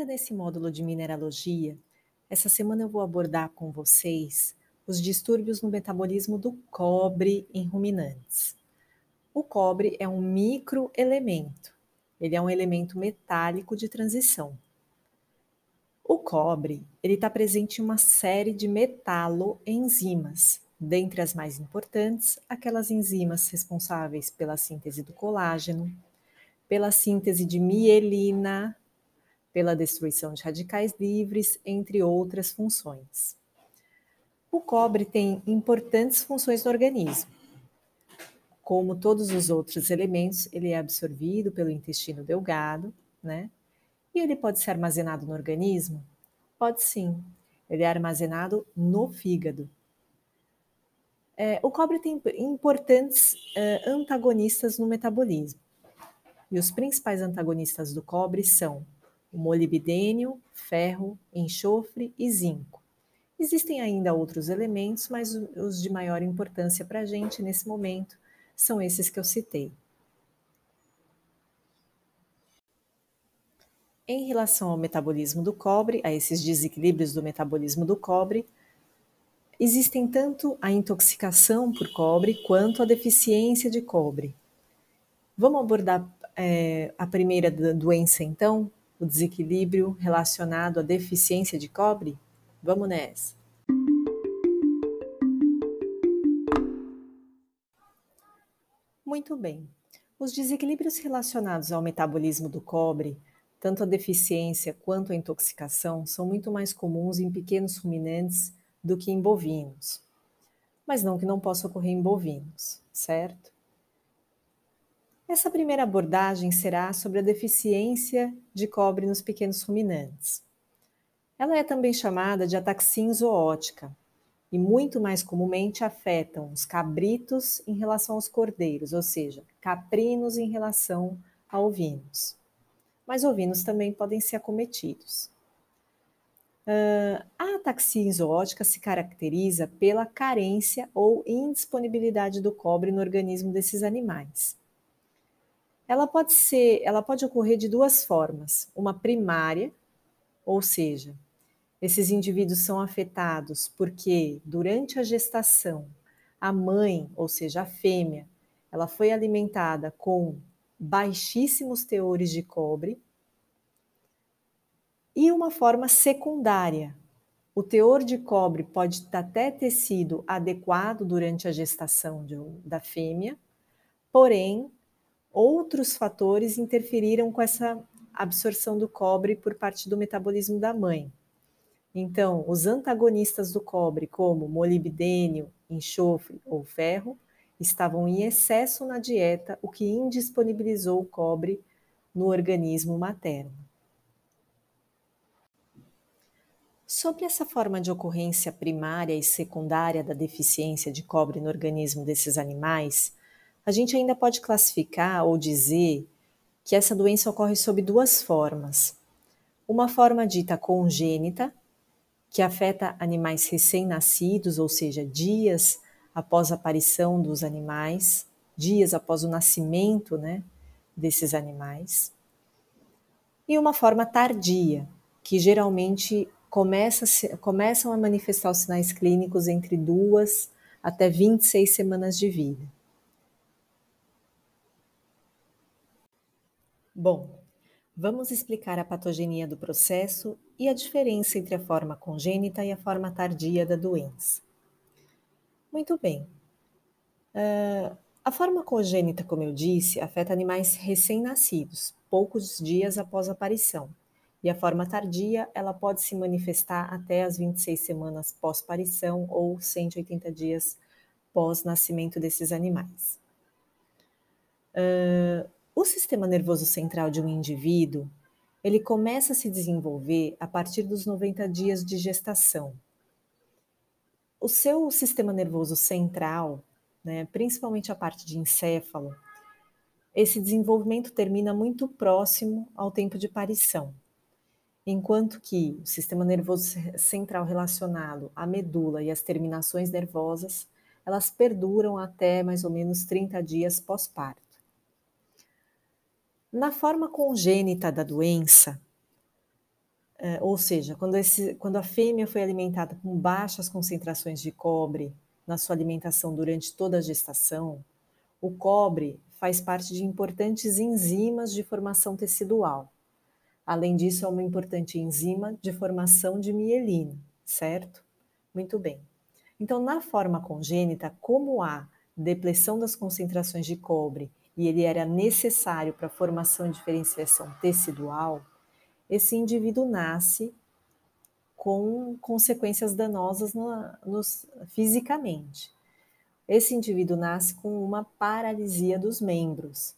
Ainda nesse módulo de mineralogia, essa semana eu vou abordar com vocês os distúrbios no metabolismo do cobre em ruminantes. O cobre é um microelemento. Ele é um elemento metálico de transição. O cobre, ele está presente em uma série de metaloenzimas, dentre as mais importantes, aquelas enzimas responsáveis pela síntese do colágeno, pela síntese de mielina, pela destruição de radicais livres, entre outras funções. O cobre tem importantes funções no organismo. Como todos os outros elementos, ele é absorvido pelo intestino delgado, né? E ele pode ser armazenado no organismo? Pode sim. Ele é armazenado no fígado. É, o cobre tem importantes é, antagonistas no metabolismo. E os principais antagonistas do cobre são o molibdênio, ferro, enxofre e zinco. Existem ainda outros elementos, mas os de maior importância para a gente nesse momento são esses que eu citei. Em relação ao metabolismo do cobre, a esses desequilíbrios do metabolismo do cobre, existem tanto a intoxicação por cobre quanto a deficiência de cobre. Vamos abordar é, a primeira doença, então, o desequilíbrio relacionado à deficiência de cobre? Vamos nessa! Muito bem. Os desequilíbrios relacionados ao metabolismo do cobre, tanto a deficiência quanto a intoxicação, são muito mais comuns em pequenos ruminantes do que em bovinos. Mas não que não possa ocorrer em bovinos, certo? Essa primeira abordagem será sobre a deficiência de cobre nos pequenos ruminantes. Ela é também chamada de ataxia zoótica e muito mais comumente afetam os cabritos em relação aos cordeiros, ou seja, caprinos em relação a ovinos. Mas ovinos também podem ser acometidos. Uh, a ataxia zoótica se caracteriza pela carência ou indisponibilidade do cobre no organismo desses animais. Ela pode ser, ela pode ocorrer de duas formas: uma primária, ou seja, esses indivíduos são afetados porque durante a gestação a mãe, ou seja, a fêmea, ela foi alimentada com baixíssimos teores de cobre. E uma forma secundária, o teor de cobre pode até ter sido adequado durante a gestação de, da fêmea, porém outros fatores interferiram com essa absorção do cobre por parte do metabolismo da mãe. Então, os antagonistas do cobre, como molibdênio, enxofre ou ferro, estavam em excesso na dieta, o que indisponibilizou o cobre no organismo materno. Sobre essa forma de ocorrência primária e secundária da deficiência de cobre no organismo desses animais, a gente ainda pode classificar ou dizer que essa doença ocorre sob duas formas. Uma forma dita congênita, que afeta animais recém-nascidos, ou seja, dias após a aparição dos animais, dias após o nascimento né, desses animais. E uma forma tardia, que geralmente começa, começam a manifestar os sinais clínicos entre duas até 26 semanas de vida. Bom, vamos explicar a patogenia do processo e a diferença entre a forma congênita e a forma tardia da doença. Muito bem. Uh, a forma congênita, como eu disse, afeta animais recém-nascidos, poucos dias após a aparição. E a forma tardia, ela pode se manifestar até as 26 semanas pós-parição ou 180 dias pós-nascimento desses animais. Uh, o sistema nervoso central de um indivíduo, ele começa a se desenvolver a partir dos 90 dias de gestação. O seu sistema nervoso central, né, principalmente a parte de encéfalo, esse desenvolvimento termina muito próximo ao tempo de parição. Enquanto que o sistema nervoso central relacionado à medula e às terminações nervosas, elas perduram até mais ou menos 30 dias pós-parto. Na forma congênita da doença, é, ou seja, quando, esse, quando a fêmea foi alimentada com baixas concentrações de cobre na sua alimentação durante toda a gestação, o cobre faz parte de importantes enzimas de formação tecidual. Além disso, é uma importante enzima de formação de mielina, certo? Muito bem. Então, na forma congênita, como há depressão das concentrações de cobre e ele era necessário para a formação e diferenciação tecidual, esse indivíduo nasce com consequências danosas no, fisicamente. Esse indivíduo nasce com uma paralisia dos membros.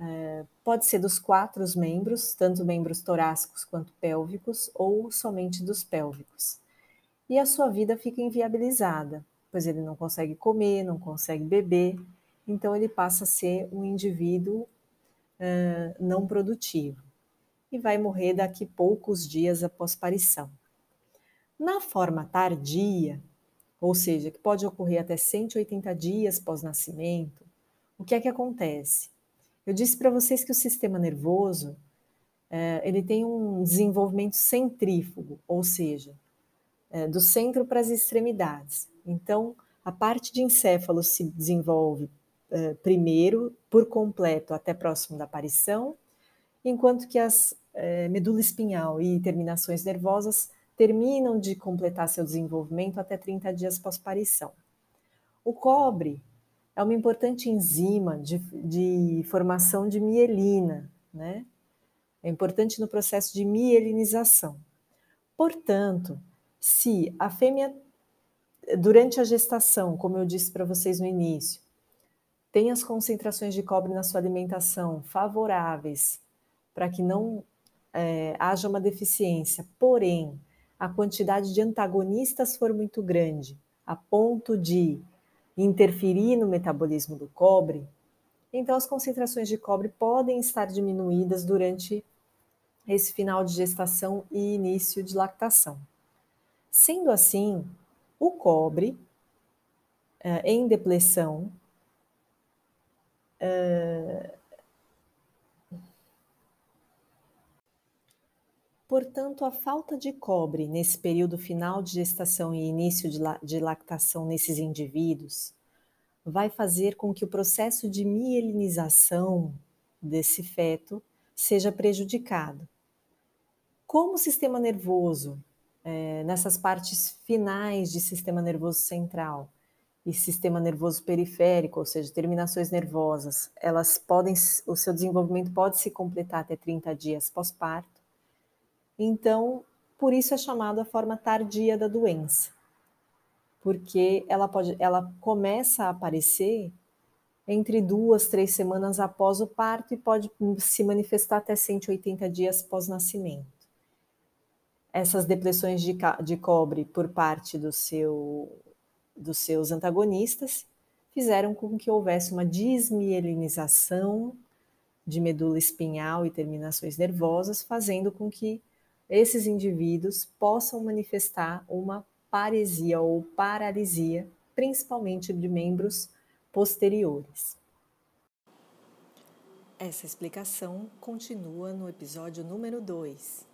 É, pode ser dos quatro membros, tanto membros torácicos quanto pélvicos, ou somente dos pélvicos. E a sua vida fica inviabilizada, pois ele não consegue comer, não consegue beber, então ele passa a ser um indivíduo uh, não produtivo e vai morrer daqui poucos dias após parição. Na forma tardia, ou seja, que pode ocorrer até 180 dias pós-nascimento, o que é que acontece? Eu disse para vocês que o sistema nervoso ele tem um desenvolvimento centrífugo, ou seja, do centro para as extremidades. Então, a parte de encéfalo se desenvolve é, primeiro, por completo, até próximo da aparição, enquanto que as é, medula espinhal e terminações nervosas terminam de completar seu desenvolvimento até 30 dias pós-parição. O cobre é uma importante enzima de, de formação de mielina, né? É importante no processo de mielinização. Portanto, se a fêmea, durante a gestação, como eu disse para vocês no início, tem as concentrações de cobre na sua alimentação favoráveis para que não é, haja uma deficiência, porém a quantidade de antagonistas for muito grande, a ponto de interferir no metabolismo do cobre, então as concentrações de cobre podem estar diminuídas durante esse final de gestação e início de lactação. Sendo assim, o cobre é, em depressão é, Portanto, a falta de cobre nesse período final de gestação e início de, la de lactação nesses indivíduos vai fazer com que o processo de mielinização desse feto seja prejudicado. Como o sistema nervoso, é, nessas partes finais de sistema nervoso central e sistema nervoso periférico, ou seja, terminações nervosas, elas podem, o seu desenvolvimento pode se completar até 30 dias pós-parto então, por isso é chamada a forma tardia da doença, porque ela pode, ela começa a aparecer entre duas, três semanas após o parto e pode se manifestar até 180 dias pós-nascimento. Essas depressões de, de cobre por parte do seu, dos seus antagonistas fizeram com que houvesse uma desmielinização de medula espinhal e terminações nervosas, fazendo com que esses indivíduos possam manifestar uma paresia ou paralisia, principalmente de membros posteriores. Essa explicação continua no episódio número 2.